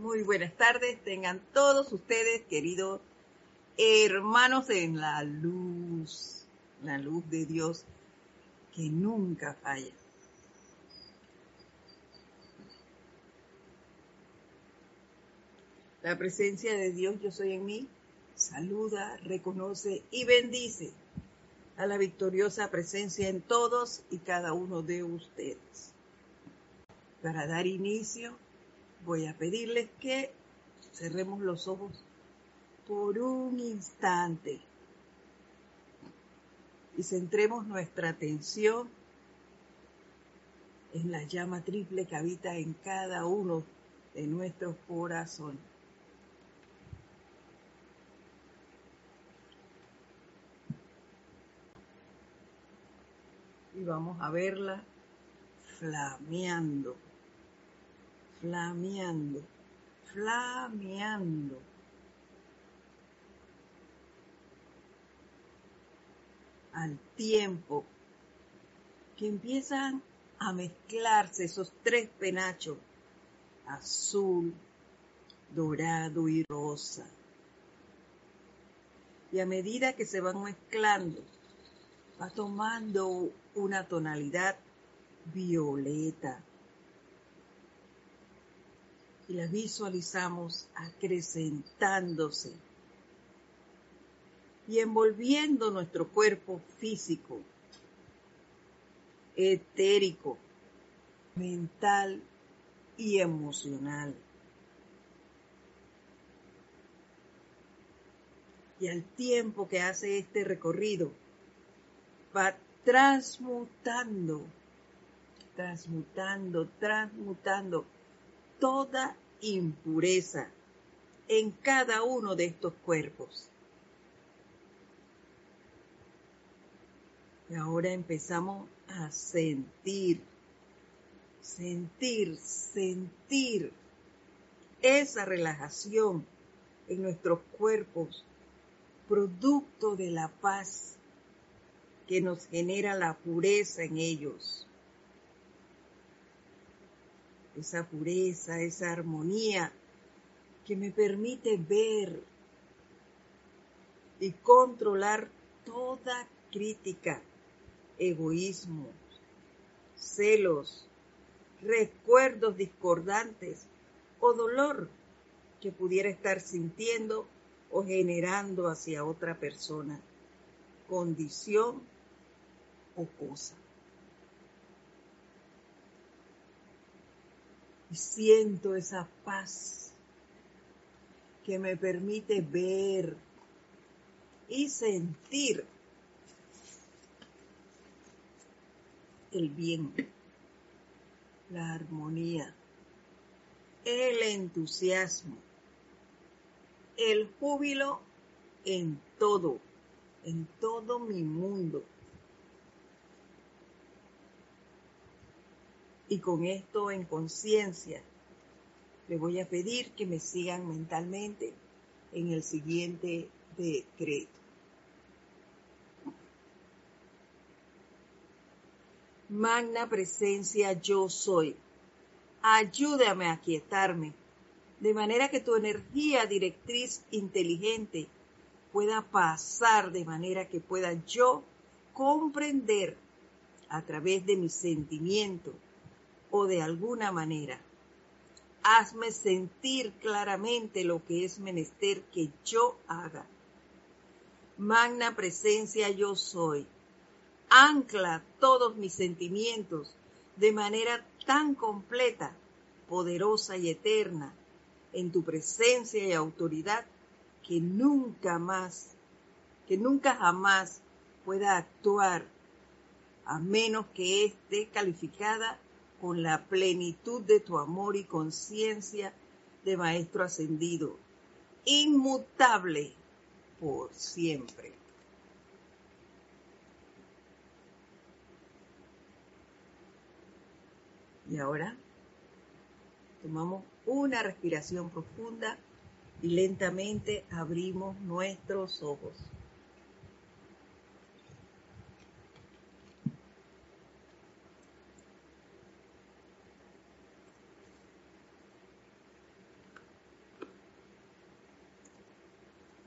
Muy buenas tardes, tengan todos ustedes, queridos hermanos en la luz, la luz de Dios que nunca falla. La presencia de Dios, yo soy en mí, saluda, reconoce y bendice a la victoriosa presencia en todos y cada uno de ustedes. Para dar inicio, voy a pedirles que cerremos los ojos por un instante y centremos nuestra atención en la llama triple que habita en cada uno de nuestros corazones. Y vamos a verla flameando flameando, flameando. Al tiempo que empiezan a mezclarse esos tres penachos, azul, dorado y rosa. Y a medida que se van mezclando, va tomando una tonalidad violeta, y la visualizamos acrecentándose y envolviendo nuestro cuerpo físico, etérico, mental y emocional. Y al tiempo que hace este recorrido, va transmutando, transmutando, transmutando toda impureza en cada uno de estos cuerpos. Y ahora empezamos a sentir, sentir, sentir esa relajación en nuestros cuerpos, producto de la paz que nos genera la pureza en ellos esa pureza, esa armonía que me permite ver y controlar toda crítica, egoísmo, celos, recuerdos discordantes o dolor que pudiera estar sintiendo o generando hacia otra persona, condición o cosa. Y siento esa paz que me permite ver y sentir el bien, la armonía, el entusiasmo, el júbilo en todo, en todo mi mundo. Y con esto en conciencia, le voy a pedir que me sigan mentalmente en el siguiente decreto. Magna presencia yo soy. Ayúdame a quietarme, de manera que tu energía directriz inteligente pueda pasar de manera que pueda yo comprender a través de mis sentimientos o de alguna manera. Hazme sentir claramente lo que es menester que yo haga. Magna presencia yo soy. Ancla todos mis sentimientos de manera tan completa, poderosa y eterna en tu presencia y autoridad que nunca más, que nunca jamás pueda actuar a menos que esté calificada con la plenitud de tu amor y conciencia de Maestro ascendido, inmutable por siempre. Y ahora tomamos una respiración profunda y lentamente abrimos nuestros ojos.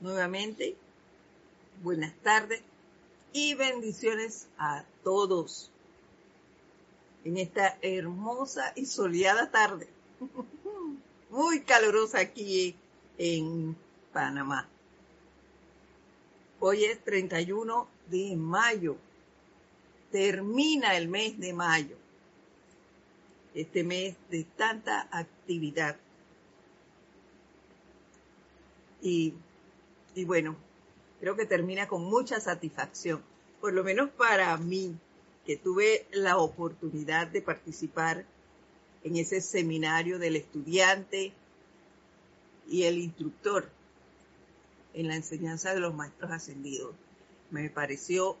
Nuevamente, buenas tardes y bendiciones a todos en esta hermosa y soleada tarde. Muy calurosa aquí en Panamá. Hoy es 31 de mayo. Termina el mes de mayo. Este mes de tanta actividad. Y, y bueno, creo que termina con mucha satisfacción. Por lo menos para mí, que tuve la oportunidad de participar en ese seminario del estudiante y el instructor en la enseñanza de los maestros ascendidos. Me pareció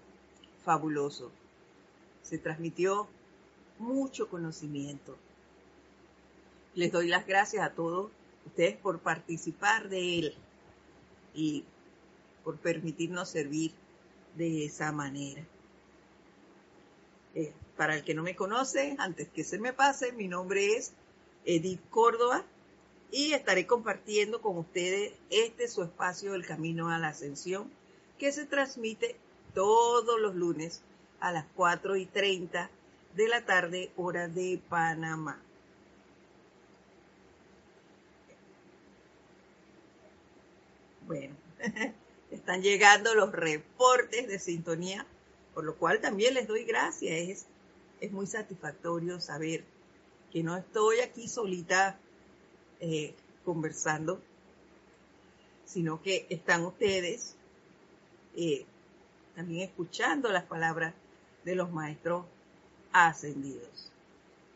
fabuloso. Se transmitió mucho conocimiento. Les doy las gracias a todos ustedes por participar de él y por permitirnos servir de esa manera. Eh, para el que no me conoce, antes que se me pase, mi nombre es Edith Córdoba y estaré compartiendo con ustedes este su espacio El Camino a la Ascensión que se transmite todos los lunes a las 4 y 30 de la tarde, hora de Panamá. Bueno, están llegando los reportes de sintonía por lo cual también les doy gracias. Es, es muy satisfactorio saber que no estoy aquí solita eh, conversando, sino que están ustedes eh, también escuchando las palabras de los maestros ascendidos.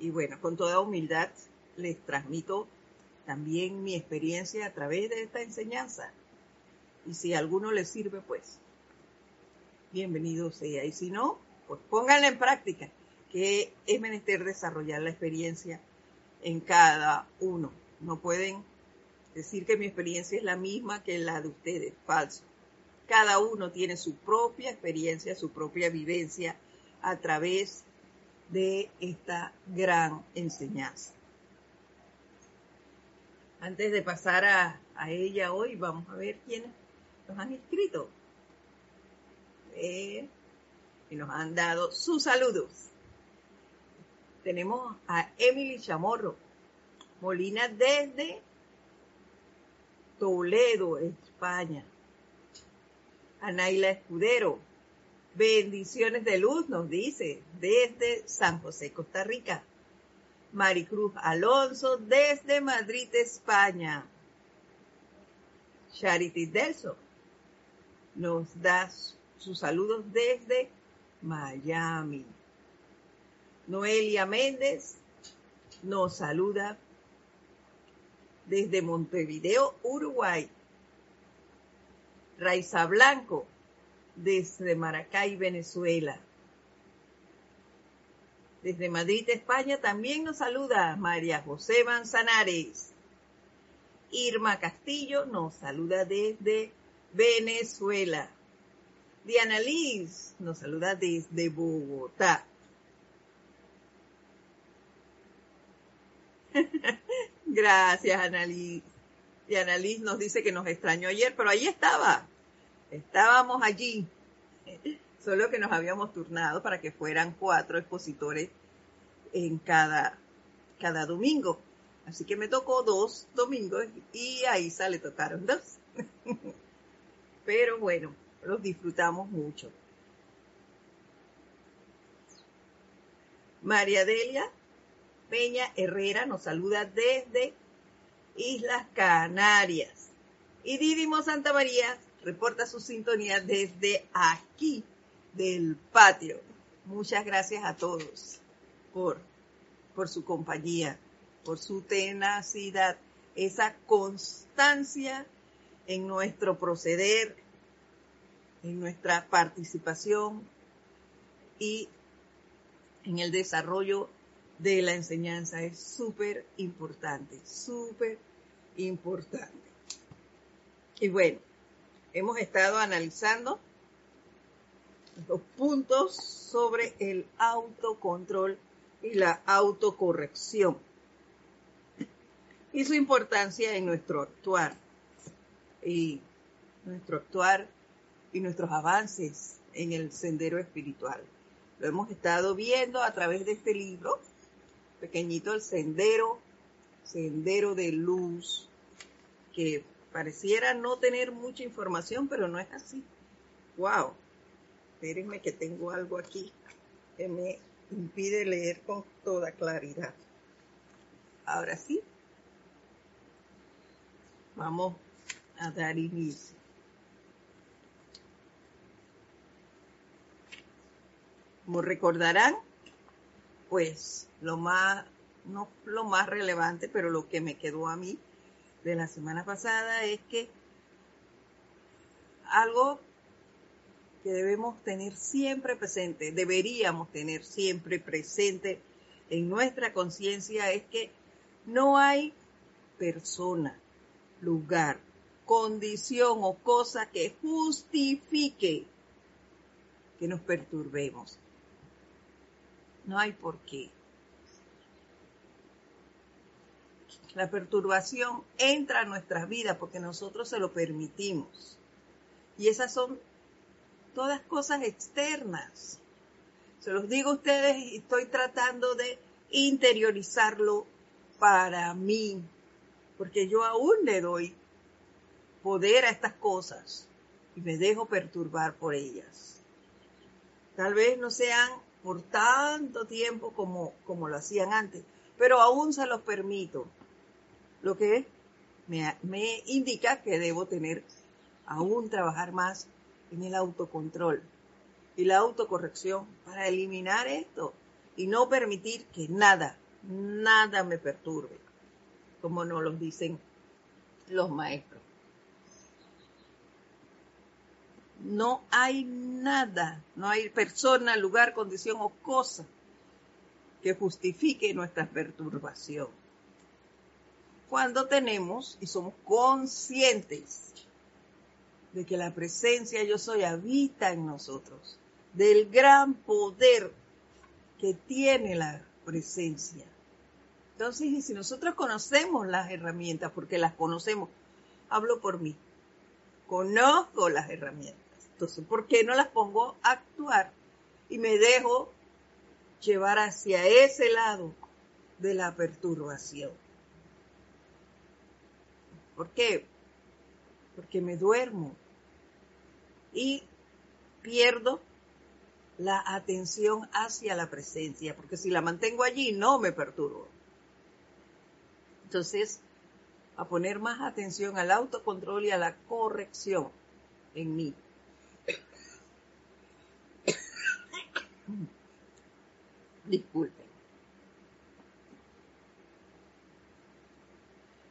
Y bueno, con toda humildad les transmito también mi experiencia a través de esta enseñanza. Y si a alguno les sirve, pues bienvenido sea. Y si no, pues pónganla en práctica, que es menester desarrollar la experiencia en cada uno. No pueden decir que mi experiencia es la misma que la de ustedes, falso. Cada uno tiene su propia experiencia, su propia vivencia a través de esta gran enseñanza. Antes de pasar a, a ella hoy, vamos a ver quiénes nos han escrito y nos han dado sus saludos. Tenemos a Emily Chamorro Molina desde Toledo, España. A Naila Escudero, bendiciones de luz, nos dice, desde San José, Costa Rica. Maricruz Alonso, desde Madrid, España. Charity Delso nos da sus saludos desde Miami. Noelia Méndez nos saluda desde Montevideo, Uruguay. Raiza Blanco desde Maracay, Venezuela. Desde Madrid, España, también nos saluda María José Manzanares. Irma Castillo nos saluda desde Venezuela. Diana Liz nos saluda desde Bogotá. Gracias, Annalise. Diana Liz nos dice que nos extrañó ayer, pero ahí estaba. Estábamos allí. Solo que nos habíamos turnado para que fueran cuatro expositores en cada, cada domingo. Así que me tocó dos domingos y ahí sale tocaron dos. Pero bueno, los disfrutamos mucho. María Delia Peña Herrera nos saluda desde Islas Canarias. Y Didimo Santa María reporta su sintonía desde aquí, del patio. Muchas gracias a todos por, por su compañía, por su tenacidad, esa constancia en nuestro proceder, en nuestra participación y en el desarrollo de la enseñanza es súper importante, súper importante. Y bueno, hemos estado analizando los puntos sobre el autocontrol y la autocorrección y su importancia en nuestro actuar. Y nuestro actuar y nuestros avances en el sendero espiritual. Lo hemos estado viendo a través de este libro, pequeñito, el sendero, sendero de luz, que pareciera no tener mucha información, pero no es así. ¡Wow! Espérenme que tengo algo aquí que me impide leer con toda claridad. Ahora sí, vamos a dar inicio. Como recordarán, pues lo más, no lo más relevante, pero lo que me quedó a mí de la semana pasada es que algo que debemos tener siempre presente, deberíamos tener siempre presente en nuestra conciencia es que no hay persona, lugar, condición o cosa que justifique que nos perturbemos. No hay por qué. La perturbación entra a nuestras vidas porque nosotros se lo permitimos. Y esas son todas cosas externas. Se los digo a ustedes y estoy tratando de interiorizarlo para mí, porque yo aún le doy poder a estas cosas y me dejo perturbar por ellas. Tal vez no sean por tanto tiempo como, como lo hacían antes, pero aún se los permito, lo que me, me indica que debo tener aún trabajar más en el autocontrol y la autocorrección para eliminar esto y no permitir que nada, nada me perturbe, como nos lo dicen los maestros. No hay nada, no hay persona, lugar, condición o cosa que justifique nuestra perturbación. Cuando tenemos y somos conscientes de que la presencia yo soy habita en nosotros, del gran poder que tiene la presencia. Entonces, y si nosotros conocemos las herramientas, porque las conocemos, hablo por mí, conozco las herramientas. Entonces, ¿por qué no las pongo a actuar y me dejo llevar hacia ese lado de la perturbación? ¿Por qué? Porque me duermo y pierdo la atención hacia la presencia, porque si la mantengo allí no me perturbo. Entonces, a poner más atención al autocontrol y a la corrección en mí. Disculpen.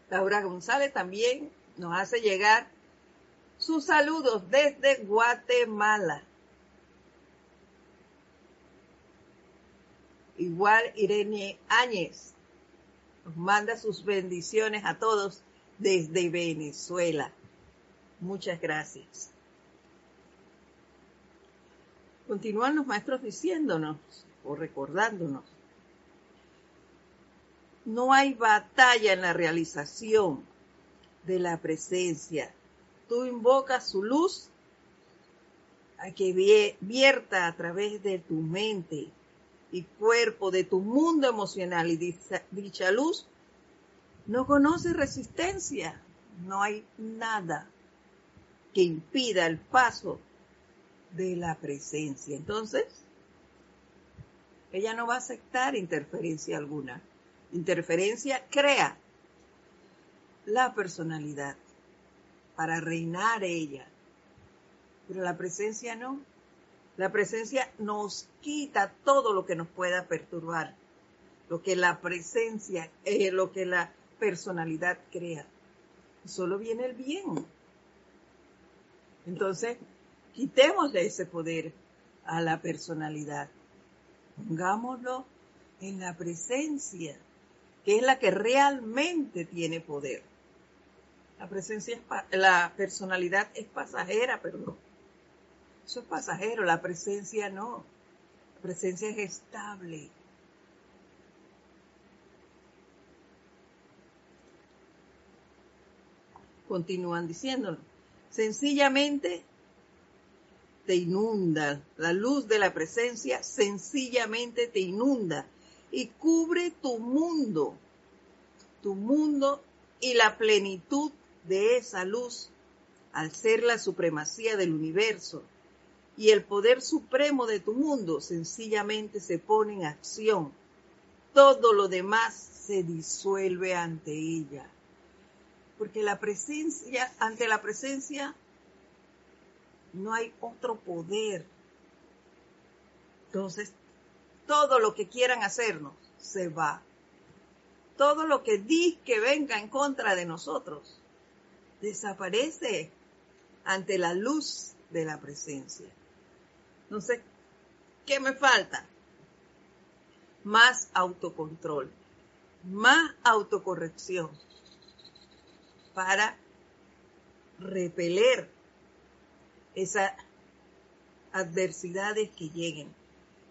Laura González también nos hace llegar sus saludos desde Guatemala. Igual Irene Áñez nos manda sus bendiciones a todos desde Venezuela. Muchas gracias. Continúan los maestros diciéndonos o recordándonos. No hay batalla en la realización de la presencia. Tú invocas su luz a que vierta a través de tu mente y cuerpo, de tu mundo emocional y dicha luz no conoce resistencia. No hay nada que impida el paso de la presencia. Entonces, ella no va a aceptar interferencia alguna. Interferencia crea la personalidad para reinar ella. Pero la presencia no. La presencia nos quita todo lo que nos pueda perturbar, lo que la presencia, eh, lo que la personalidad crea. Solo viene el bien. Entonces, quitémosle ese poder a la personalidad. Pongámoslo en la presencia, que es la que realmente tiene poder. La presencia la personalidad es pasajera, pero no. Eso es pasajero, la presencia no. La presencia es estable. Continúan diciéndolo. sencillamente te inunda. La luz de la presencia sencillamente te inunda y cubre tu mundo, tu mundo y la plenitud de esa luz al ser la supremacía del universo y el poder supremo de tu mundo sencillamente se pone en acción. Todo lo demás se disuelve ante ella. Porque la presencia, ante la presencia, no hay otro poder. Entonces, todo lo que quieran hacernos se va. Todo lo que di que venga en contra de nosotros desaparece ante la luz de la presencia. Sé, ¿qué me falta? Más autocontrol, más autocorrección para repeler esas adversidades que lleguen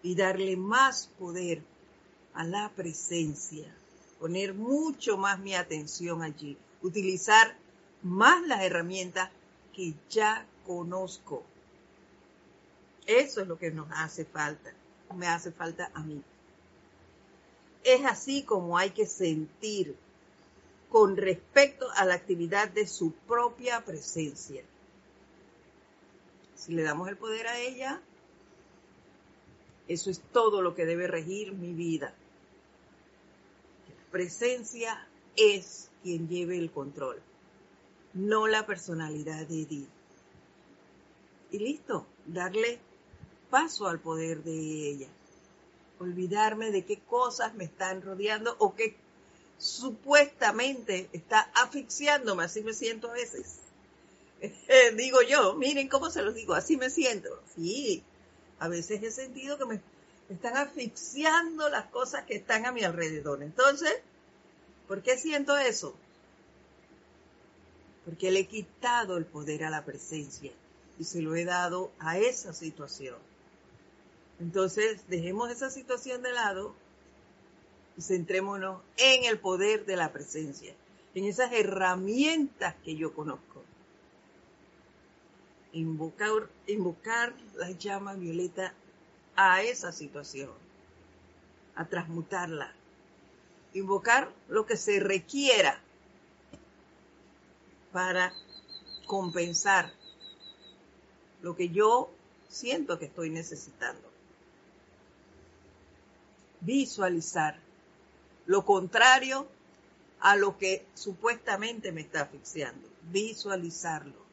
y darle más poder a la presencia, poner mucho más mi atención allí, utilizar más las herramientas que ya conozco eso es lo que nos hace falta, me hace falta a mí. Es así como hay que sentir con respecto a la actividad de su propia presencia. Si le damos el poder a ella, eso es todo lo que debe regir mi vida. La presencia es quien lleve el control, no la personalidad de Edith. Y listo, darle paso al poder de ella. Olvidarme de qué cosas me están rodeando o que supuestamente está asfixiándome, así me siento a veces. digo yo, miren cómo se los digo, así me siento. Sí, a veces he sentido que me están asfixiando las cosas que están a mi alrededor. Entonces, ¿por qué siento eso? Porque le he quitado el poder a la presencia y se lo he dado a esa situación. Entonces, dejemos esa situación de lado y centrémonos en el poder de la presencia, en esas herramientas que yo conozco. Invocar, invocar la llama violeta a esa situación, a transmutarla. Invocar lo que se requiera para compensar lo que yo siento que estoy necesitando visualizar lo contrario a lo que supuestamente me está asfixiando. Visualizarlo.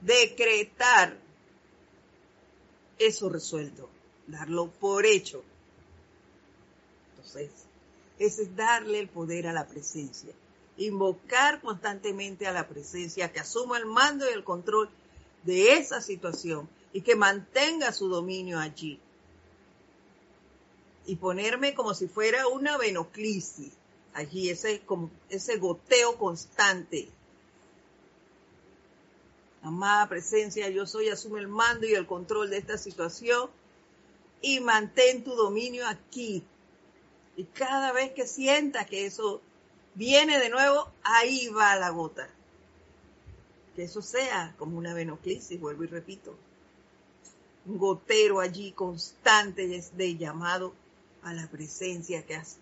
Decretar eso resuelto. Darlo por hecho. Entonces, ese es darle el poder a la presencia. Invocar constantemente a la presencia que asuma el mando y el control de esa situación y que mantenga su dominio allí y ponerme como si fuera una venoclisis, allí ese, como, ese goteo constante. Amada presencia, yo soy, asume el mando y el control de esta situación y mantén tu dominio aquí. Y cada vez que sientas que eso viene de nuevo, ahí va la gota. Que eso sea como una venoclisis, vuelvo y repito. Un gotero allí constante de llamado a la presencia que hace.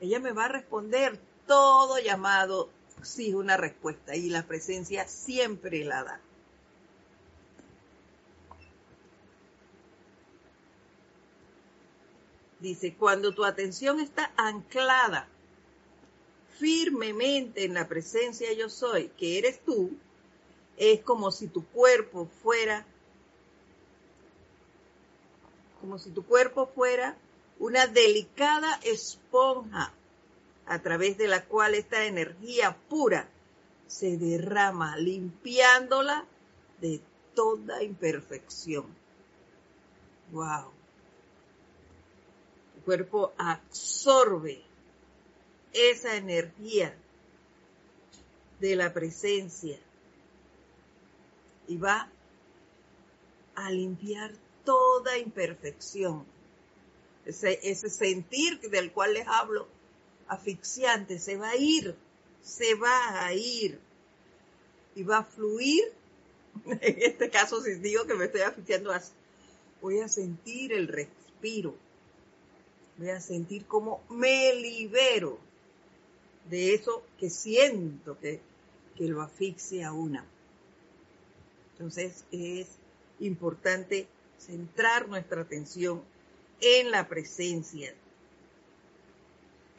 Ella me va a responder todo llamado, sí, una respuesta, y la presencia siempre la da. Dice, cuando tu atención está anclada firmemente en la presencia yo soy, que eres tú, es como si tu cuerpo fuera, como si tu cuerpo fuera una delicada esponja a través de la cual esta energía pura se derrama, limpiándola de toda imperfección. Wow. El cuerpo absorbe esa energía de la presencia y va a limpiar toda imperfección ese, sentir del cual les hablo, asfixiante, se va a ir, se va a ir y va a fluir En este caso, si digo que me estoy asfixiando, voy a sentir el respiro. Voy a sentir cómo me libero de eso que siento que, que lo asfixia a una. Entonces es importante centrar nuestra atención en la presencia.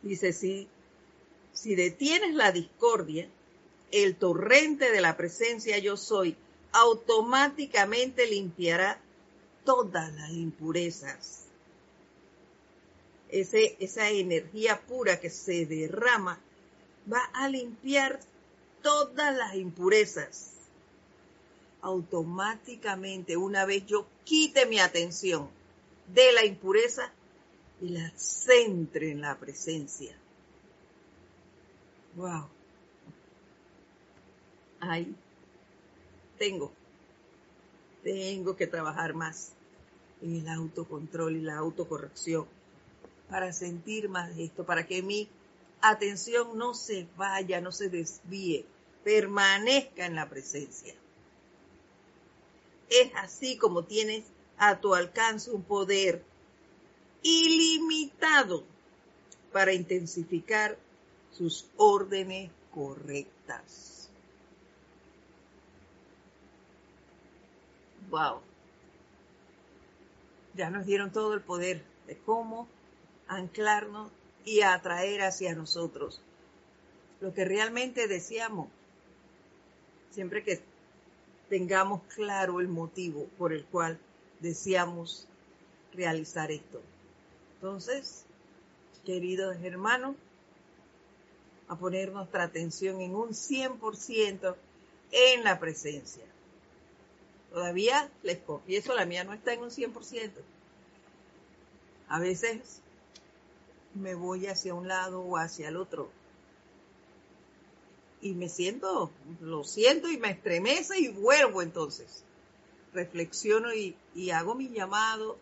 Dice, si, si detienes la discordia, el torrente de la presencia yo soy automáticamente limpiará todas las impurezas. Ese, esa energía pura que se derrama va a limpiar todas las impurezas. Automáticamente, una vez yo quite mi atención de la impureza y la centre en la presencia. Wow. Ahí tengo, tengo que trabajar más en el autocontrol y la autocorrección para sentir más esto, para que mi atención no se vaya, no se desvíe, permanezca en la presencia. Es así como tienes a tu alcance un poder ilimitado para intensificar sus órdenes correctas. Wow. Ya nos dieron todo el poder de cómo anclarnos y atraer hacia nosotros lo que realmente deseamos. Siempre que tengamos claro el motivo por el cual deseamos realizar esto. Entonces, queridos hermanos, a poner nuestra atención en un 100% en la presencia. Todavía les confieso, la mía no está en un 100%. A veces me voy hacia un lado o hacia el otro. Y me siento, lo siento y me estremece y vuelvo entonces. Reflexiono y, hago mi llamado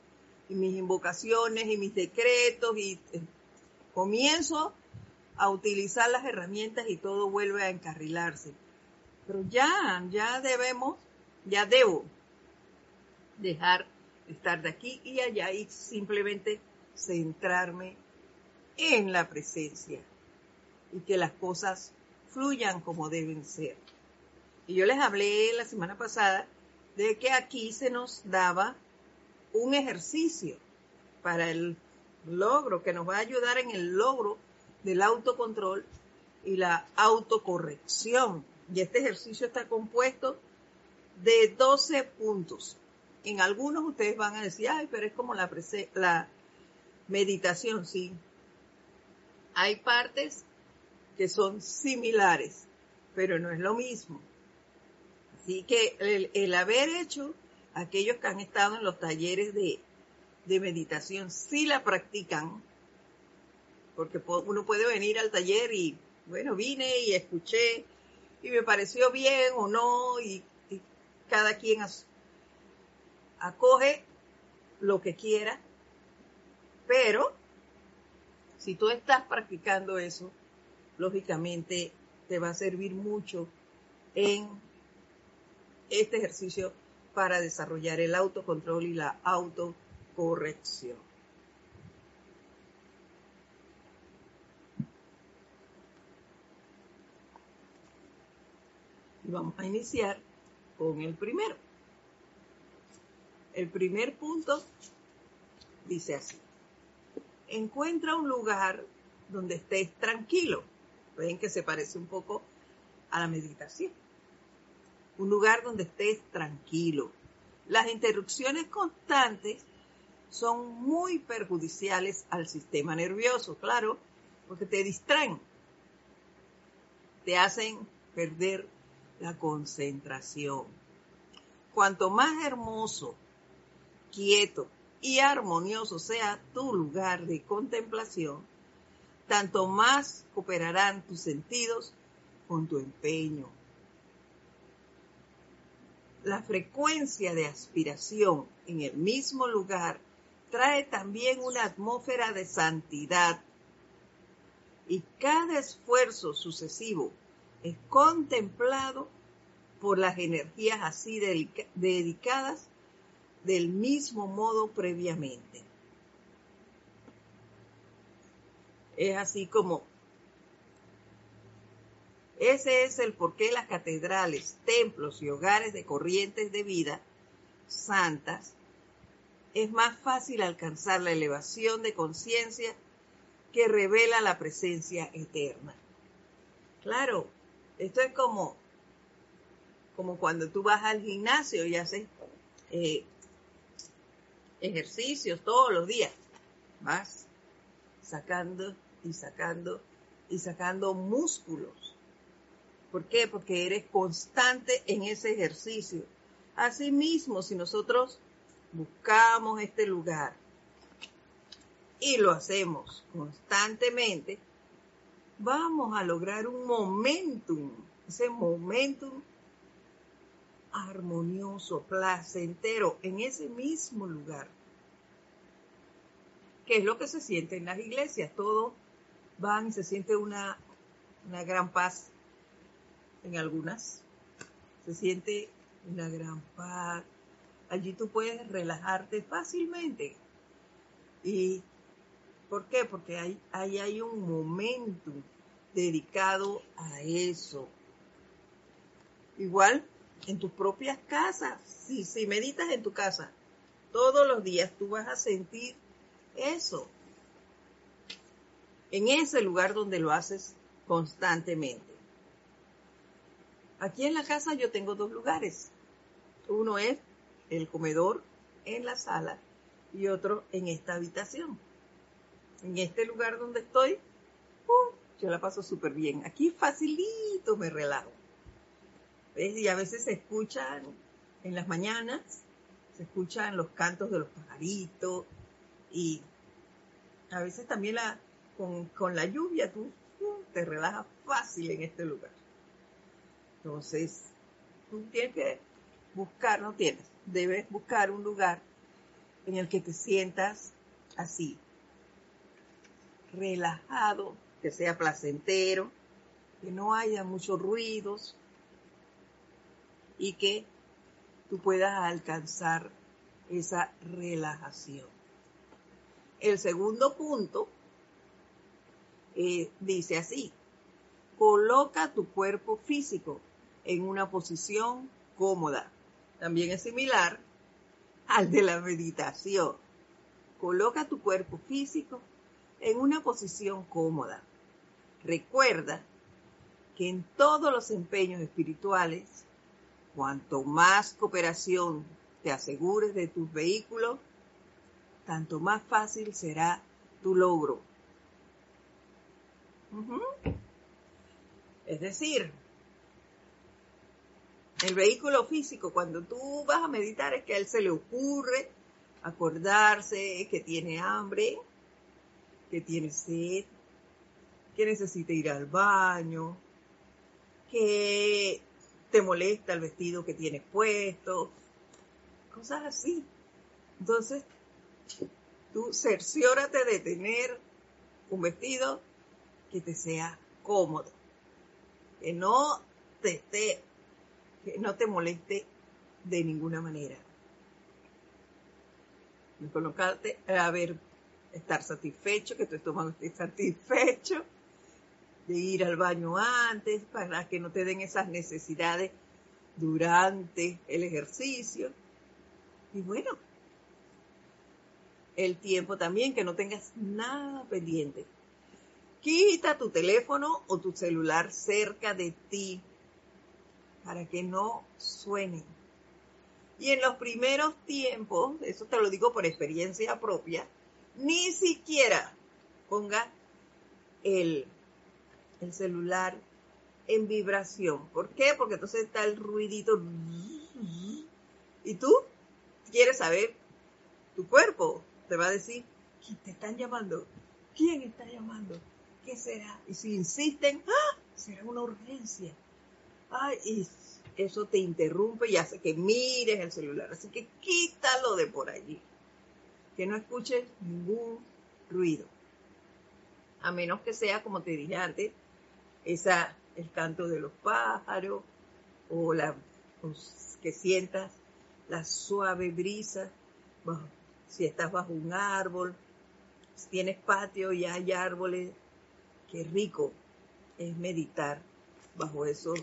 y mis invocaciones y mis decretos y eh, comienzo a utilizar las herramientas y todo vuelve a encarrilarse. Pero ya, ya debemos, ya debo dejar de estar de aquí y allá y simplemente centrarme en la presencia y que las cosas fluyan como deben ser. Y yo les hablé la semana pasada de que aquí se nos daba un ejercicio para el logro, que nos va a ayudar en el logro del autocontrol y la autocorrección. Y este ejercicio está compuesto de 12 puntos. En algunos ustedes van a decir, ay, pero es como la, la meditación, sí, hay partes que son similares, pero no es lo mismo. Así que el, haber hecho, aquellos que han estado en los talleres de, de meditación, sí la practican, porque uno puede venir al taller y, bueno, vine y escuché y me pareció bien o no, y, y cada quien acoge lo que quiera, pero si tú estás practicando eso, lógicamente te va a servir mucho en este ejercicio para desarrollar el autocontrol y la autocorrección. Y vamos a iniciar con el primero. El primer punto dice así encuentra un lugar donde estés tranquilo. Ven que se parece un poco a la meditación. Un lugar donde estés tranquilo. Las interrupciones constantes son muy perjudiciales al sistema nervioso, claro, porque te distraen, te hacen perder la concentración. Cuanto más hermoso, quieto y armonioso sea tu lugar de contemplación, tanto más cooperarán tus sentidos con tu empeño. La frecuencia de aspiración en el mismo lugar trae también una atmósfera de santidad y cada esfuerzo sucesivo es contemplado por las energías así dedicadas del mismo modo previamente. Es así como ese es el porqué las catedrales, templos y hogares de corrientes de vida santas es más fácil alcanzar la elevación de conciencia que revela la presencia eterna. Claro, esto es como, como cuando tú vas al gimnasio y haces eh, ejercicios todos los días. Vas sacando y sacando y sacando músculos. ¿Por qué? Porque eres constante en ese ejercicio. Asimismo, si nosotros buscamos este lugar y lo hacemos constantemente, vamos a lograr un momentum, ese momentum armonioso, placentero, en ese mismo lugar. Que es lo que se siente en las iglesias. Todos van y se siente una gran paz en algunas. Se siente una gran paz. Allí tú puedes relajarte fácilmente. ¿Y por qué? Porque ahí hay, hay un momento dedicado a eso. Igual en tus propias casas. Si, si meditas en tu casa todos los días, tú vas a sentir eso. En ese lugar donde lo haces constantemente. Aquí en la casa yo tengo dos lugares. Uno es el comedor en la sala y otro en esta habitación. En este lugar donde estoy, uh, yo la paso súper bien. Aquí facilito me relajo. Y a veces se escuchan en las mañanas, se escuchan los cantos de los pajaritos y a veces también la, con, la lluvia tú uh, te relajas fácil en este lugar. Entonces, tú tienes que buscar, no tienes, debes buscar un lugar en el que te sientas así, relajado, que sea placentero, que no haya muchos ruidos y que tú puedas alcanzar esa relajación. El segundo punto eh, dice así, coloca tu cuerpo físico en una posición cómoda. También es similar al de la meditación. Coloca tu cuerpo físico en una posición cómoda. Recuerda que en todos los empeños espirituales, cuanto más cooperación te asegures de tus vehículos, tanto más fácil será tu logro. Es decir, el vehículo físico, cuando tú vas a meditar, es que a él se le ocurre acordarse que tiene hambre, que tiene sed, que necesita ir al baño, que te molesta el vestido que tienes puesto, cosas así. Entonces, tú cerciórate de tener un vestido que te sea cómodo, que no te esté que no te moleste de ninguna manera. Colocarte, a ver, estar satisfecho, que tu estómago esté satisfecho, de ir al baño antes para que no te den esas necesidades durante el ejercicio. Y bueno, el tiempo también, que no tengas nada pendiente. Quita tu teléfono o tu celular cerca de ti para que no suenen. Y en los primeros tiempos, eso te lo digo por experiencia propia, ni siquiera ponga el, el celular en vibración. ¿Por qué? Porque entonces está el ruidito. Y tú quieres saber, tu cuerpo te va a decir, ¿quién te están llamando? ¿Quién está llamando? ¿Qué será? Y si insisten, ¡ah! será una urgencia ay, eso te interrumpe y hace que mires el celular. Así que quítalo de por allí. Que no escuches ningún ruido. A menos que sea, como te dije antes, esa, el canto de los pájaros o la que sientas la suave brisa, si estás bajo un árbol, si tienes patio y hay árboles, qué rico es meditar bajo esos,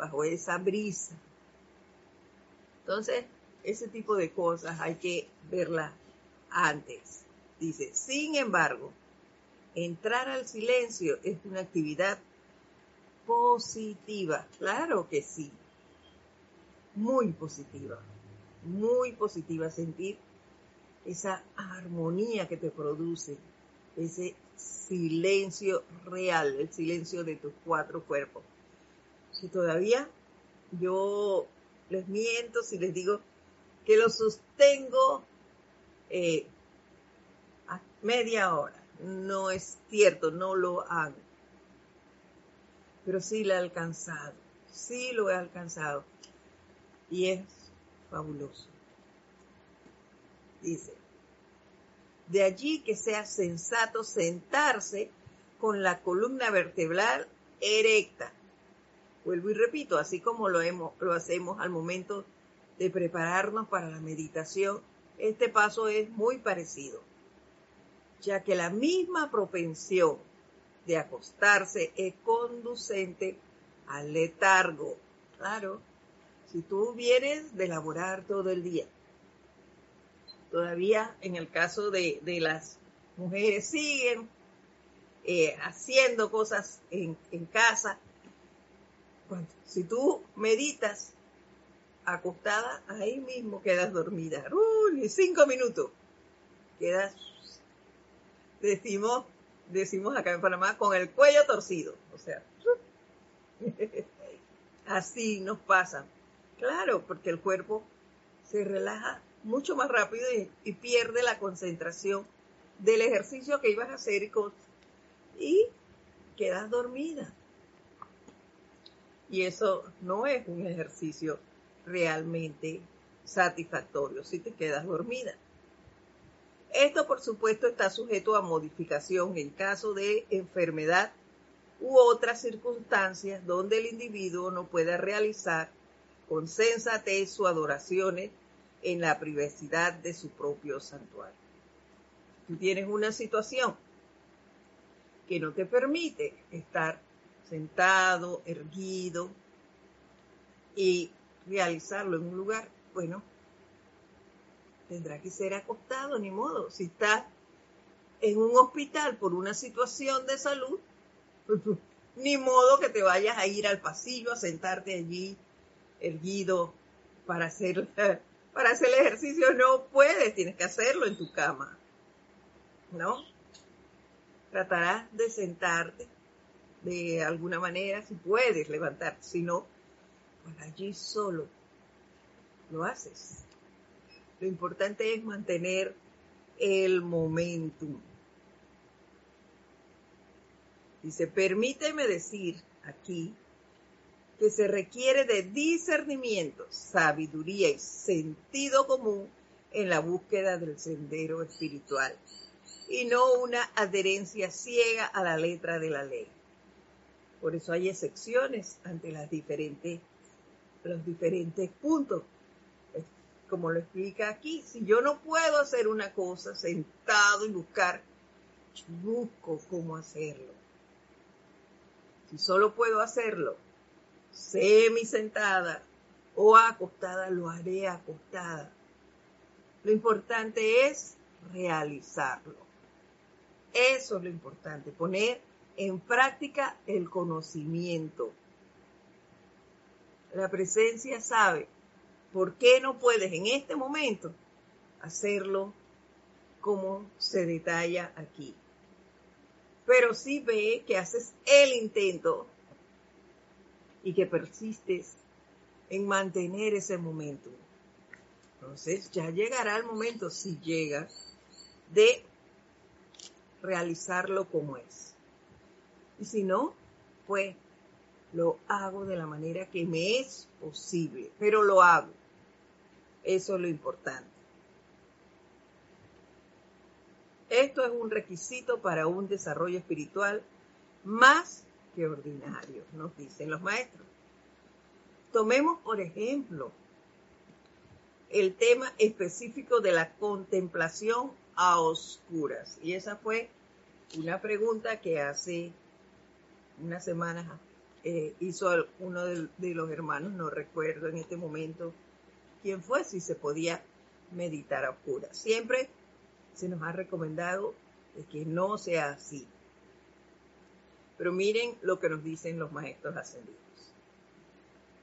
bajo esa brisa. Entonces, ese tipo de cosas hay que verlas antes. Dice, sin embargo, entrar al silencio es una actividad positiva. Claro que sí. Muy positiva. Muy positiva sentir esa armonía que te produce, ese silencio real, el silencio de tus cuatro cuerpos. Si todavía yo les miento si les digo que lo sostengo eh, a media hora. No es cierto, no lo hago. Pero sí lo he alcanzado, sí lo he alcanzado. Y es fabuloso. Dice, de allí que sea sensato sentarse con la columna vertebral erecta. Vuelvo y repito, así como lo, hacemos al momento de prepararnos para la meditación, este paso es muy parecido, ya que la misma propensión de acostarse es conducente al letargo. Claro, si tú vienes de laborar todo el día, todavía en el caso de, las mujeres siguen eh, haciendo cosas en casa. Si tú meditas acostada, ahí mismo quedas dormida. Uy, cinco minutos. Quedas, decimos, decimos acá en Panamá, con el cuello torcido. O sea, así nos pasa. Claro, porque el cuerpo se relaja mucho más rápido y, pierde la concentración del ejercicio que ibas a hacer y, y quedas dormida. Y eso no es un ejercicio realmente satisfactorio si te quedas dormida. Esto, por supuesto, está sujeto a modificación en caso de enfermedad u otras circunstancias donde el individuo no pueda realizar con sensatez sus adoraciones en la privacidad de su propio santuario. Tú tienes una situación que no te permite estar sentado, erguido y realizarlo en un lugar, bueno, tendrá que ser acostado, ni modo. Si estás en un hospital por una situación de salud, ni modo que te vayas a ir al pasillo a sentarte allí erguido para hacer, para hacer el ejercicio. No puedes, tienes que hacerlo en tu cama. ¿No? Tratarás de sentarte de alguna manera si puedes levantarte, si no, allí solo lo haces. Lo importante es mantener el momentum. Dice, permíteme decir aquí que se requiere de discernimiento, sabiduría y sentido común en la búsqueda del sendero espiritual y no una adherencia ciega a la letra de la ley. Por eso hay excepciones ante las diferentes los diferentes puntos. Como lo explica aquí, si yo no puedo hacer una cosa sentado y buscar, busco cómo hacerlo. Si solo puedo hacerlo semi sentada o acostada, lo haré acostada. Lo importante es realizarlo. Eso es lo importante, poner en práctica el conocimiento la presencia sabe por qué no puedes en este momento hacerlo como se detalla aquí. Pero sí ve que haces el intento y que persistes en mantener ese momento. Entonces ya llegará el momento, si llega, de realizarlo como es. Y si no, pues lo hago de la manera que me es posible, pero lo hago. Eso es lo importante. Esto es un requisito para un desarrollo espiritual más que ordinario, nos dicen los maestros. Tomemos, por ejemplo, el tema específico de la contemplación a oscuras. Y esa fue una pregunta que hace unas semanas eh, hizo uno de, los hermanos, no recuerdo en este momento quién fue, si se podía meditar a oscuras. Siempre se nos ha recomendado que no sea así. Pero miren lo que nos dicen los maestros ascendidos.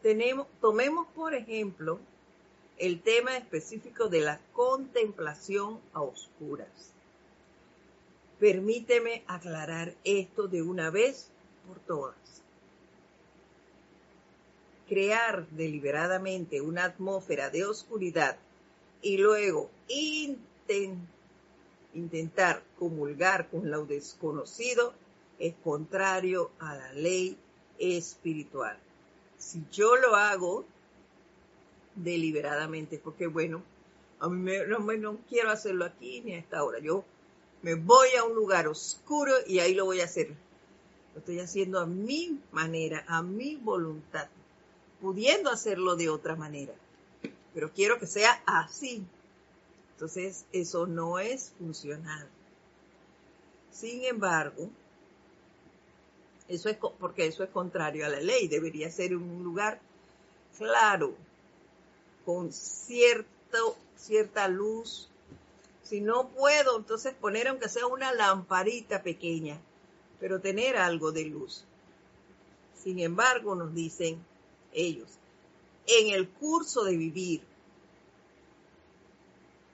Tenemos, tomemos, por ejemplo, el tema específico de la contemplación a oscuras. Permíteme aclarar esto de una vez por todas. Crear deliberadamente una atmósfera de oscuridad y luego intentar comulgar con lo desconocido es contrario a la ley espiritual. Si yo lo hago deliberadamente, porque bueno, a mí no, no quiero hacerlo aquí ni a esta hora. Yo me voy a un lugar oscuro y ahí lo voy a hacer. Lo estoy haciendo a mi manera, a mi voluntad, pudiendo hacerlo de otra manera. Pero quiero que sea así. Entonces, eso no es funcional. Sin embargo, eso es porque eso es contrario a la ley. Debería ser un lugar claro, con cierto, cierta luz. Si no puedo, entonces poner aunque sea una lamparita pequeña, pero tener algo de luz. Sin embargo, nos dicen ellos, en el curso de vivir,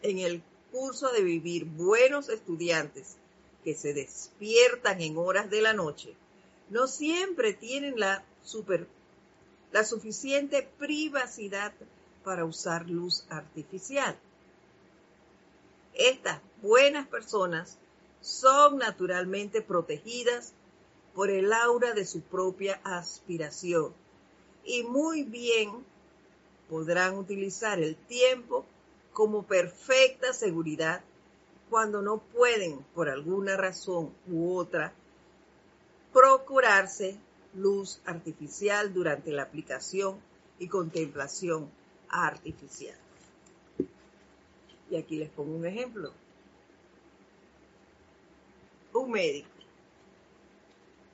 en el curso de vivir, buenos estudiantes que se despiertan en horas de la noche, no siempre tienen la, super, la suficiente privacidad para usar luz artificial. Estas buenas personas son naturalmente protegidas por el aura de su propia aspiración y muy bien podrán utilizar el tiempo como perfecta seguridad cuando no pueden, por alguna razón u otra, procurarse luz artificial durante la aplicación y contemplación artificial. Y aquí les pongo un ejemplo. Un médico.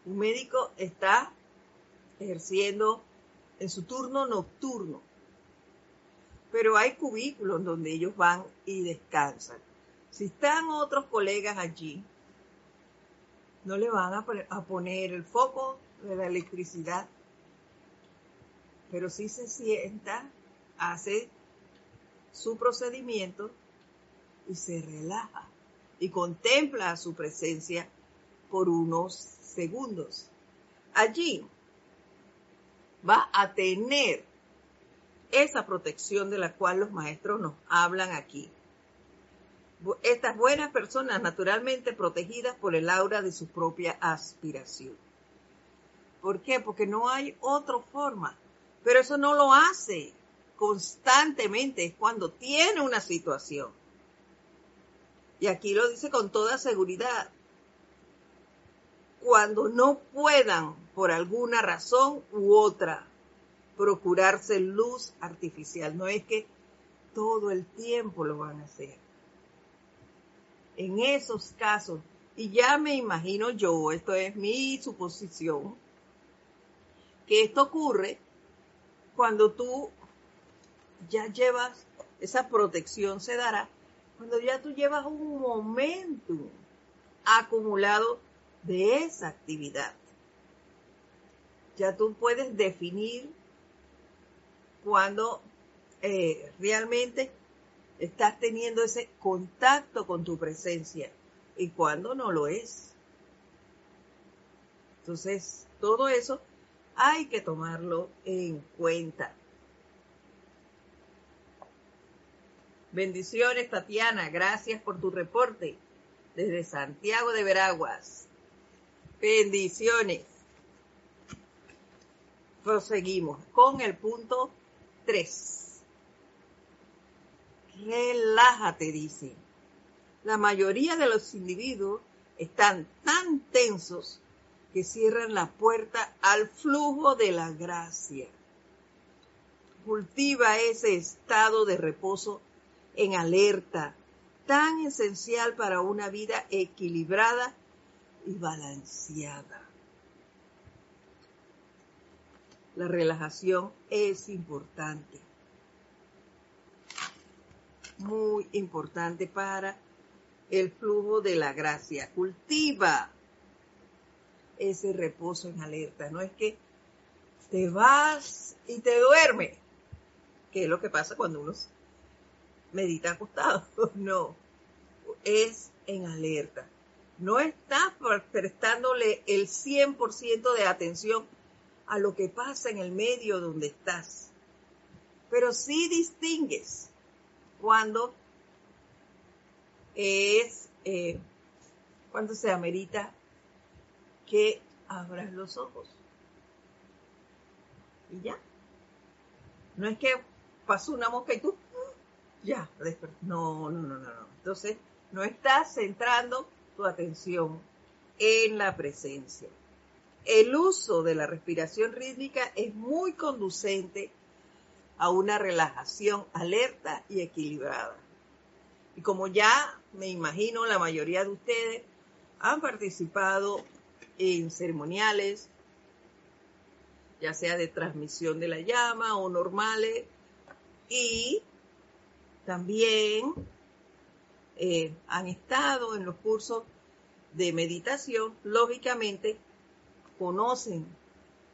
Un médico está ejerciendo en su turno nocturno, pero hay cubículos donde ellos van y descansan. Si están otros colegas allí, no le van a poner, el foco de la electricidad, pero si se sienta hace su procedimiento y se relaja y contempla su presencia por unos segundos. Allí va a tener esa protección de la cual los maestros nos hablan aquí. Estas buenas personas naturalmente protegidas por el aura de su propia aspiración. ¿Por qué? Porque no hay otra forma. Pero eso no lo hace constantemente es cuando tiene una situación. Y aquí lo dice con toda seguridad. Cuando no puedan, por alguna razón u otra, procurarse luz artificial. No es que todo el tiempo lo van a hacer. En esos casos, y ya me imagino yo, esto es mi suposición, que esto ocurre cuando tú ya llevas, esa protección se dará cuando ya tú llevas un momento acumulado de esa actividad. Ya tú puedes definir cuando eh, realmente estás teniendo ese contacto con tu presencia y cuando no lo es. Entonces, todo eso hay que tomarlo en cuenta. Bendiciones, Tatiana. Gracias por tu reporte desde Santiago de Veraguas. Bendiciones. Proseguimos con el punto 3. Relájate, dice. La mayoría de los individuos están tan tensos que cierran la puerta al flujo de la gracia. cultiva ese estado de reposo en alerta, tan esencial para una vida equilibrada y balanceada. La relajación es importante, muy importante para el flujo de la gracia. Cultiva ese reposo en alerta. No es que te vas y te duermes, que es lo que pasa cuando uno medita acostado. No, es en alerta. No estás prestándole el 100% de atención a lo que pasa en el medio donde estás. Pero sí distingues cuando es, eh, cuando se amerita que abras los ojos. Y ya. No es que pasó una mosca y tú, ya, no, no, no, no, no. Entonces, no estás centrando tu atención en la presencia. El uso de la respiración rítmica es muy conducente a una relajación alerta y equilibrada. Y como ya me imagino la mayoría de ustedes han participado en ceremoniales, ya sea de transmisión de la llama o normales, y también eh, han estado en los cursos de meditación, lógicamente conocen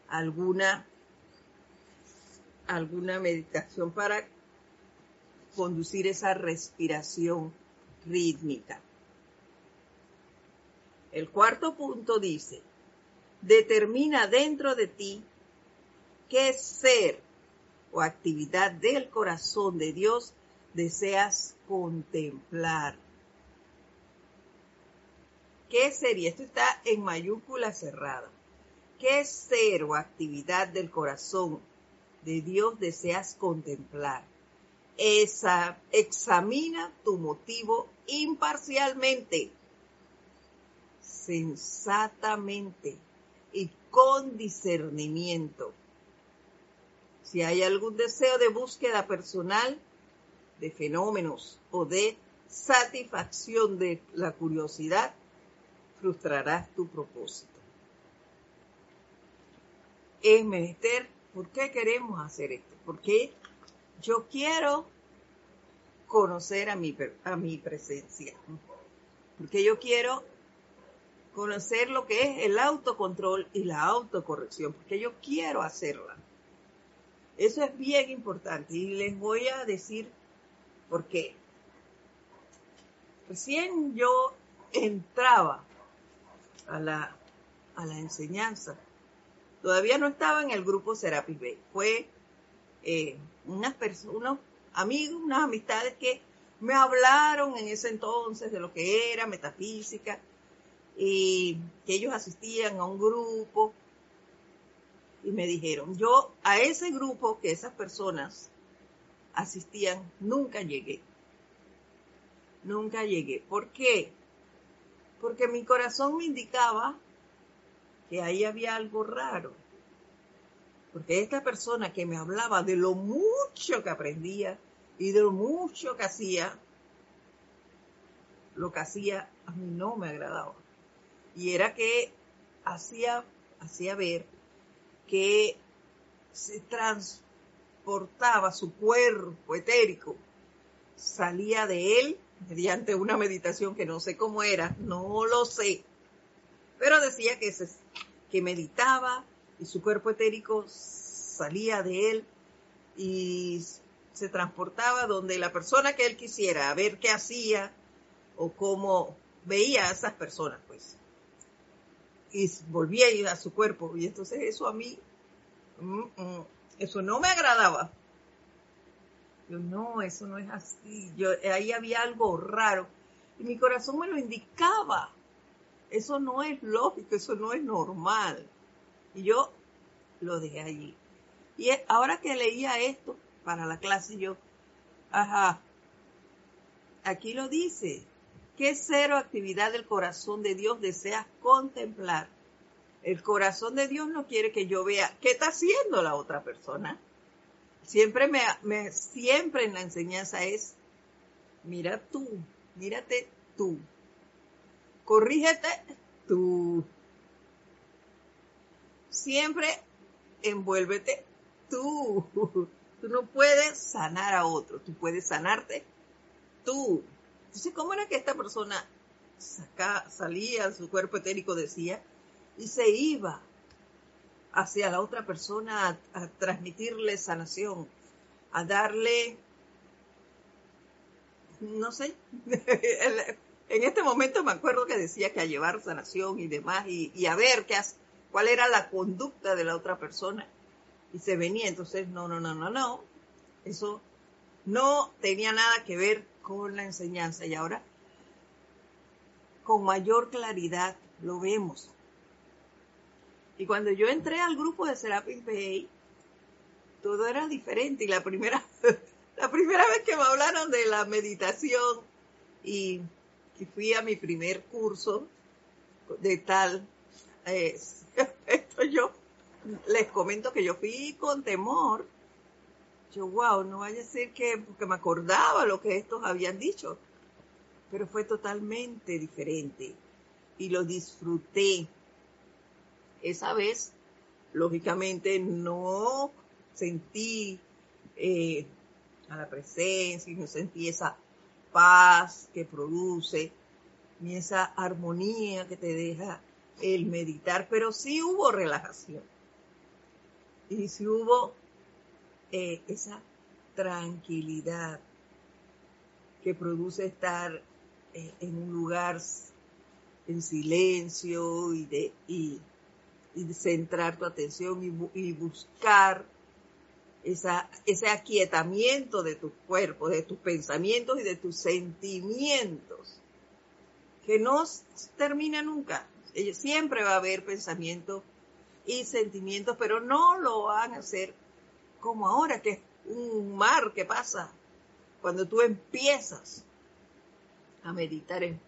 alguna, alguna meditación para conducir esa respiración rítmica. El cuarto punto dice, determina dentro de ti qué ser o actividad del corazón de Dios deseas contemplar. ¿Qué sería? Esto está en mayúscula cerrada. ¿Qué ser o actividad del corazón de Dios deseas contemplar? Esa, examina tu motivo imparcialmente, sensatamente y con discernimiento. Si hay algún deseo de búsqueda personal, de fenómenos o de satisfacción de la curiosidad, frustrarás tu propósito. Es menester, ¿por qué queremos hacer esto? Porque yo quiero conocer a mi, a mi presencia. Porque yo quiero conocer lo que es el autocontrol y la autocorrección. Porque yo quiero hacerla. Eso es bien importante y les voy a decir por qué. Recién yo entraba a la, a la enseñanza. Todavía no estaba en el grupo Serapis Bay. Fue eh, unas unos amigos, unas amistades que me hablaron en ese entonces de lo que era metafísica y que ellos asistían a un grupo y me dijeron, yo a ese grupo que esas personas asistían, nunca llegué. Nunca llegué. ¿Por qué? Porque mi corazón me indicaba que ahí había algo raro. Porque esta persona que me hablaba de lo mucho que aprendía y de lo mucho que hacía, lo que hacía a mí no me agradaba. Y era que hacía, hacía ver que se transportaba su cuerpo etérico, salía de él mediante una meditación que no sé cómo era, no lo sé, pero decía que, se, que meditaba y su cuerpo etérico salía de él y se transportaba donde la persona que él quisiera, a ver qué hacía o cómo veía a esas personas, pues y volvía a ir a su cuerpo. Y entonces eso a mí, mm, mm, eso no me agradaba. Yo, no, eso no es así. Yo, ahí había algo raro. Y mi corazón me lo indicaba. Eso no es lógico, eso no es normal. Y yo lo dejé allí. Y ahora que leía esto para la clase, yo, ajá, aquí lo dice, ¿Qué cero actividad del corazón de Dios deseas contemplar? El corazón de Dios no quiere que yo vea qué está haciendo la otra persona. Siempre me, siempre en la enseñanza es, mira tú, mírate tú, corrígete tú. Siempre envuélvete tú. Tú no puedes sanar a otro, tú puedes sanarte tú. Entonces, ¿cómo era que esta persona saca, salía, su cuerpo etérico decía, y se iba hacia la otra persona a, transmitirle sanación, a darle, no sé, en este momento me acuerdo que decía que a llevar sanación y demás, y, y a ver qué, cuál era la conducta de la otra persona. Y se venía, entonces, no, no, no, no, no. Eso no tenía nada que ver con la enseñanza. Y ahora, con mayor claridad, lo vemos. Y cuando yo entré al grupo de Serapis Bay, todo era diferente. Y la primera, la primera vez que me hablaron de la meditación y y fui a mi primer curso de tal, eh, esto yo les comento que yo fui con temor. Yo, wow, no vaya a ser que, porque me acordaba lo que estos habían dicho, pero fue totalmente diferente y lo disfruté. Esa vez, lógicamente, no sentí eh, a la presencia no sentí esa paz que produce, ni esa armonía que te deja el meditar, pero sí hubo relajación. Y sí hubo eh, esa tranquilidad que produce estar eh, en un lugar en silencio y de, y, de centrar tu atención y, y buscar esa, ese aquietamiento de tu cuerpo, de tus pensamientos y de tus sentimientos, que no termina nunca. Siempre va a haber pensamientos y sentimientos, pero no lo van a hacer como ahora, que es un mar que pasa cuando tú empiezas a meditar en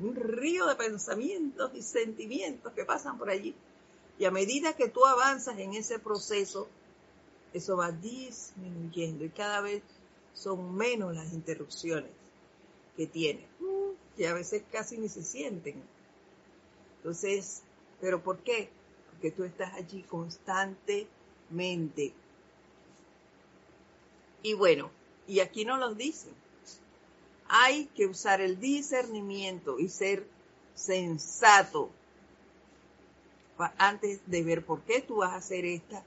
un río de pensamientos y sentimientos que pasan por allí. Y a medida que tú avanzas en ese proceso, eso va disminuyendo y cada vez son menos las interrupciones que tiene, que a veces casi ni se sienten. Entonces, ¿pero por qué? Porque tú estás allí constantemente. Y bueno, y aquí no los dicen. Hay que usar el discernimiento y ser sensato antes de ver por qué tú vas a hacer esta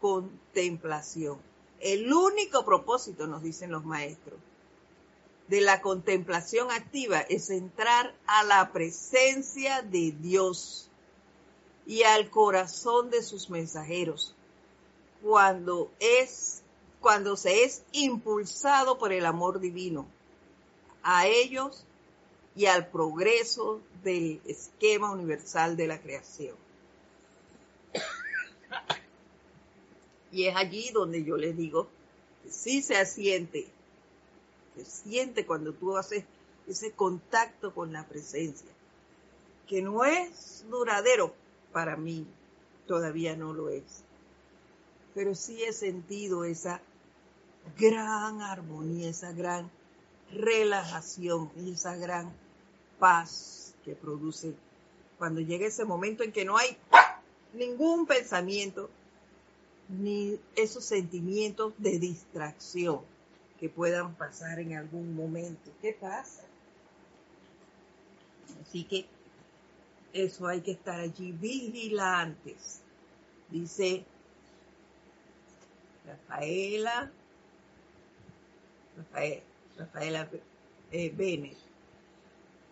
contemplación. El único propósito, nos dicen los maestros, de la contemplación activa es entrar a la presencia de Dios y al corazón de sus mensajeros cuando es cuando se es impulsado por el amor divino a ellos y al progreso del esquema universal de la creación. Y es allí donde yo les digo, que sí se asiente, se siente cuando tú haces ese contacto con la presencia, que no es duradero para mí, todavía no lo es, pero sí he sentido esa gran armonía, esa gran relajación y esa gran paz que produce cuando llega ese momento en que no hay ningún pensamiento, ni esos sentimientos de distracción que puedan pasar en algún momento. ¿Qué pasa? Así que eso hay que estar allí vigilantes. Dice Rafaela, Rafaela eh.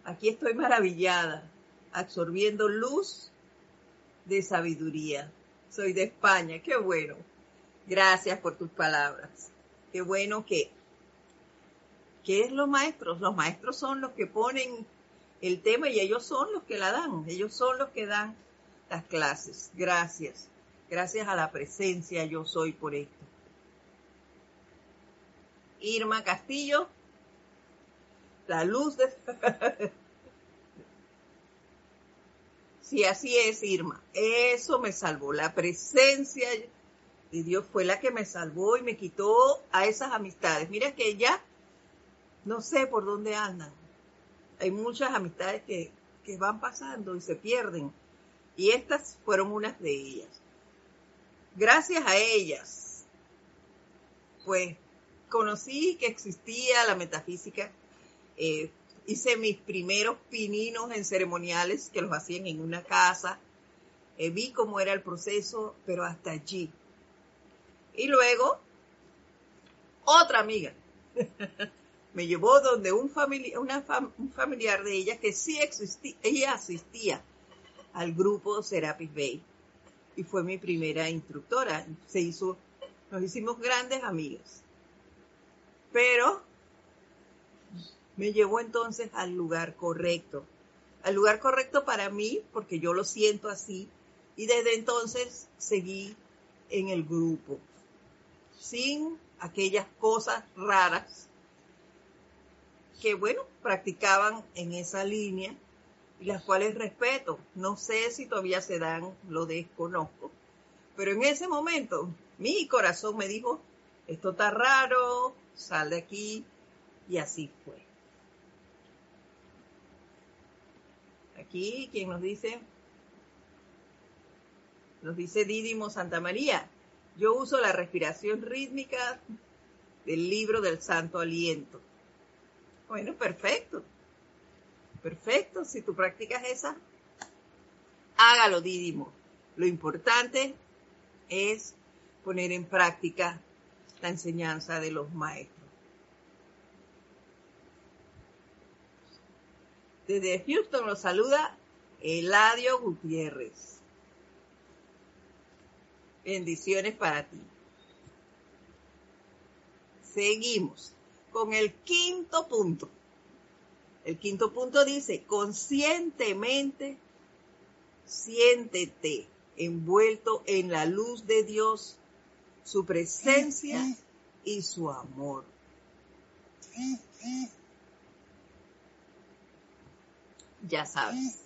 Aquí estoy maravillada, absorbiendo luz de sabiduría soy de España, qué bueno. Gracias por tus palabras. Qué bueno que, ¿qué es los maestros? Los maestros son los que ponen el tema y ellos son los que la dan, ellos son los que dan las clases. Gracias. Gracias a la presencia yo soy por esto. Irma Castillo, la luz de... Sí, así es, Irma. Eso me salvó. La presencia Y Dios fue la que me salvó y me quitó a esas amistades. Mira que ya no sé por dónde andan. Hay muchas amistades que, que van pasando y se pierden. Y estas fueron unas de ellas. Gracias a ellas, pues conocí que existía la metafísica. Eh, hice mis primeros pininos en ceremoniales que los hacían en una casa. Eh, vi cómo era el proceso, pero hasta allí. Y luego, otra amiga me llevó donde un, un familiar de ella que sí existía, ella asistía al grupo Serapis Bay y fue mi primera instructora. Se hizo, nos hicimos grandes amigas. Pero me llevó entonces al lugar correcto. Al lugar correcto para mí, porque yo lo siento así, y desde entonces seguí en el grupo, sin aquellas cosas raras que, bueno, practicaban en esa línea y las cuales respeto. No sé si todavía se dan, lo desconozco. Pero en ese momento mi corazón me dijo, esto está raro, sal de aquí. Y así fue. Aquí, quien nos dice, nos dice Dídimo Santa María, yo uso la respiración rítmica del libro del Santo Aliento. Bueno, perfecto. Perfecto, si tú practicas esa, hágalo, Dídimo. Lo importante es poner en práctica la enseñanza de los maestros. Desde Houston nos saluda Eladio Gutiérrez. Bendiciones para ti. Seguimos con el quinto punto. El quinto punto dice, conscientemente siéntete envuelto en la luz de Dios, su presencia y su amor. Ya sabes.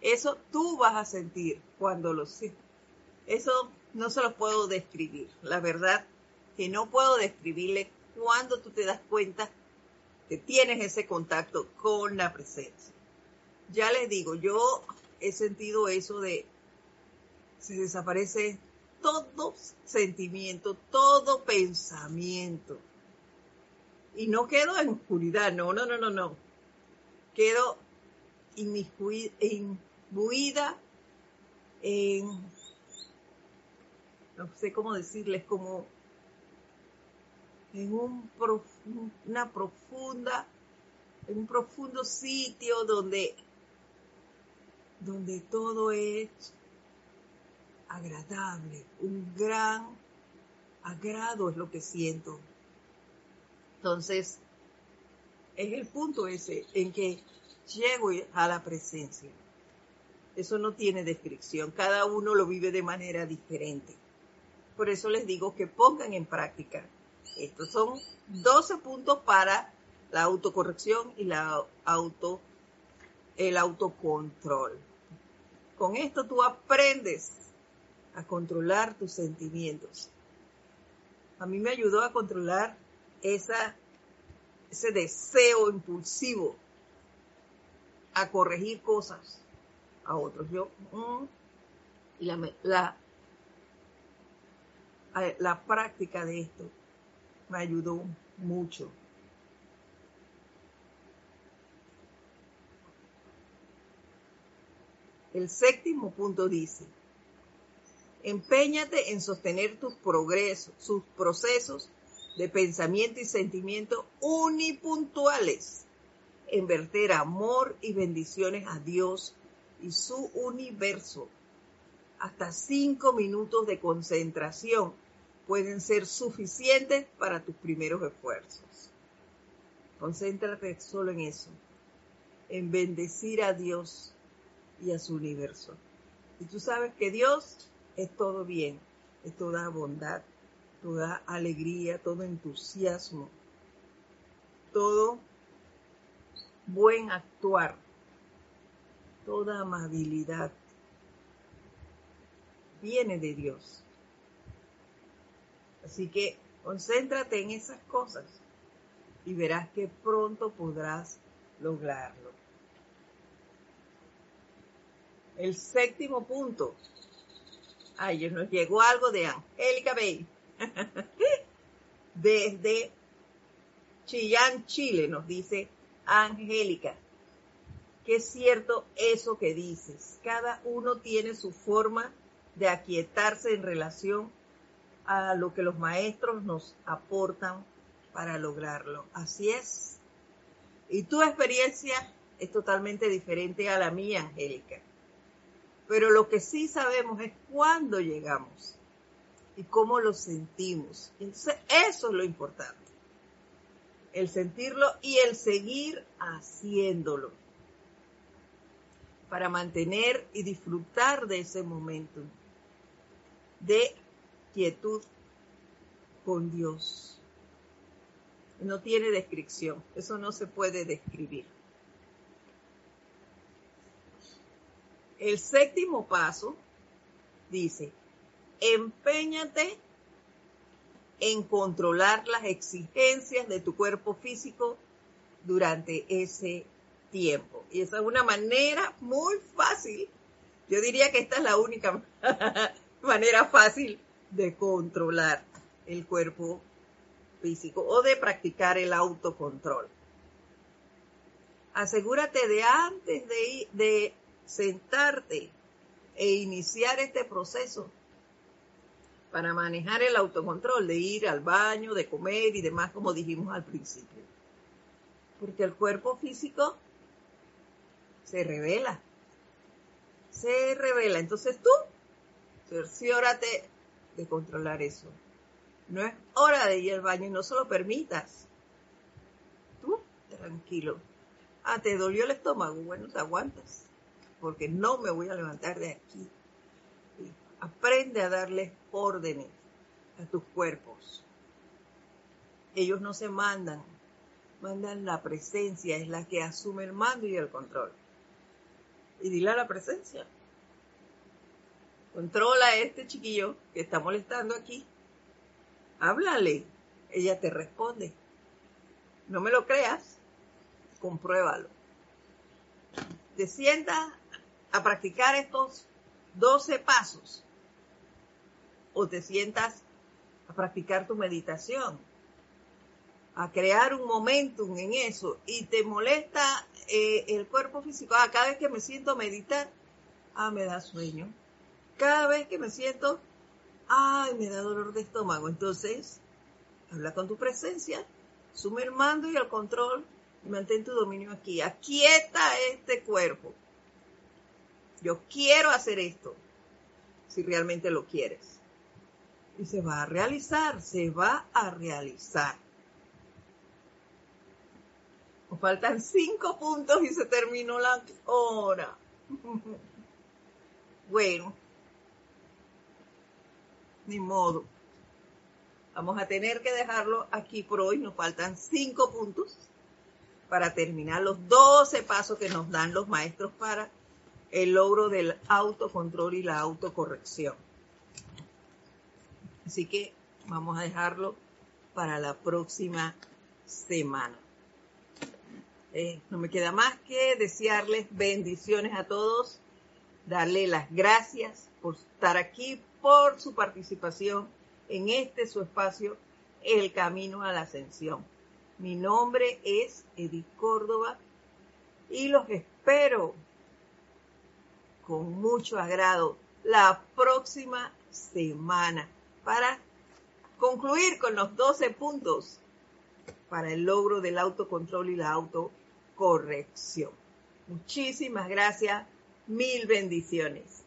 Eso tú vas a sentir cuando lo sientes. Eso no se lo puedo describir. La verdad que no puedo describirle cuando tú te das cuenta que tienes ese contacto con la presencia. Ya les digo, yo he sentido eso de se desaparece todo sentimiento, todo pensamiento. Y no quedo en oscuridad, no, no, no, no, no. Quedo inmiscuida en, no sé cómo decirles, como en un una profunda, en un profundo sitio donde, donde todo es agradable, un gran agrado es lo que siento. Entonces, es el punto ese en que llego a la presencia. Eso no tiene descripción, cada uno lo vive de manera diferente. Por eso les digo que pongan en práctica. Estos son 12 puntos para la autocorrección y la auto, el autocontrol. Con esto tú aprendes a controlar tus sentimientos. A mí me ayudó a controlar esa, ese deseo impulsivo a corregir cosas a otros. Yo, mm, y la, la, la práctica de esto me ayudó mucho. El séptimo punto dice, empeñate en sostener tus progresos, sus procesos de pensamiento y sentimiento unipuntuales en verter amor y bendiciones a Dios y su universo. Hasta cinco minutos de concentración pueden ser suficientes para tus primeros esfuerzos. Concéntrate solo en eso, en bendecir a Dios y a su universo. Y tú sabes que Dios es todo bien, es toda bondad, toda alegría, todo entusiasmo, todo buen actuar, toda amabilidad viene de Dios. Así que concéntrate en esas cosas y verás que pronto podrás lograrlo. El séptimo punto. Ay, nos llegó algo de Angélica Bay. Desde Chillán, Chile, nos dice Angélica. Que es cierto eso que dices. Cada uno tiene su forma de aquietarse en relación a lo que los maestros nos aportan para lograrlo. Así es. Y tu experiencia es totalmente diferente a la mía, Angélica. Pero lo que sí sabemos es cuándo llegamos y cómo lo sentimos. Entonces, eso es lo importante. El sentirlo y el seguir haciéndolo para mantener y disfrutar de ese momento de quietud con Dios. No tiene descripción, eso no se puede describir. El séptimo paso dice, empeñate en controlar las exigencias de tu cuerpo físico durante ese tiempo. Y esa es una manera muy fácil. Yo diría que esta es la única manera fácil de controlar el cuerpo físico o de practicar el autocontrol. Asegúrate de antes de, de sentarte e iniciar este proceso para manejar el autocontrol, de ir al baño, de comer y demás, como dijimos al principio. Porque el cuerpo físico se revela, se revela. Entonces tú, cerciórate de controlar eso. No es hora de ir al baño y no se lo permitas. Tú, tranquilo. Ah, ¿te dolió el estómago? Bueno, te aguantas, porque no me voy a levantar de aquí. Aprende a darles órdenes a tus cuerpos. Ellos no se mandan, mandan la presencia, es la que asume el mando y el control. Y dile a la presencia, controla a este chiquillo que está molestando aquí. Háblale, ella te responde. No me lo creas, compruébalo. Te sientas a practicar estos 12 pasos o te sientas a practicar tu meditación, a crear un momentum en eso y te molesta eh, el cuerpo físico. Ah, cada vez que me siento a meditar, ah, me da sueño. Cada vez que me siento, ay, me da dolor de estómago. Entonces, habla con tu presencia, sume el mando y el control y mantén tu dominio aquí. Aquieta este cuerpo. Yo quiero hacer esto, si realmente lo quieres y se va a realizar, se va a realizar. Nos faltan cinco puntos y se terminó la hora. Bueno, ni modo. Vamos a tener que dejarlo aquí por hoy. Nos faltan cinco puntos para terminar los 12 pasos que nos dan los maestros para el logro del autocontrol y la autocorrección. Así que vamos a dejarlo para la próxima semana. Eh, no me queda más que desearles bendiciones a todos, darle las gracias por estar aquí, por su participación en este su espacio, El Camino a la Ascensión. Mi nombre es Edith Córdoba y los espero con mucho agrado la próxima semana para concluir con los 12 puntos para el logro del autocontrol y la autocorrección. Muchísimas gracias, mil bendiciones.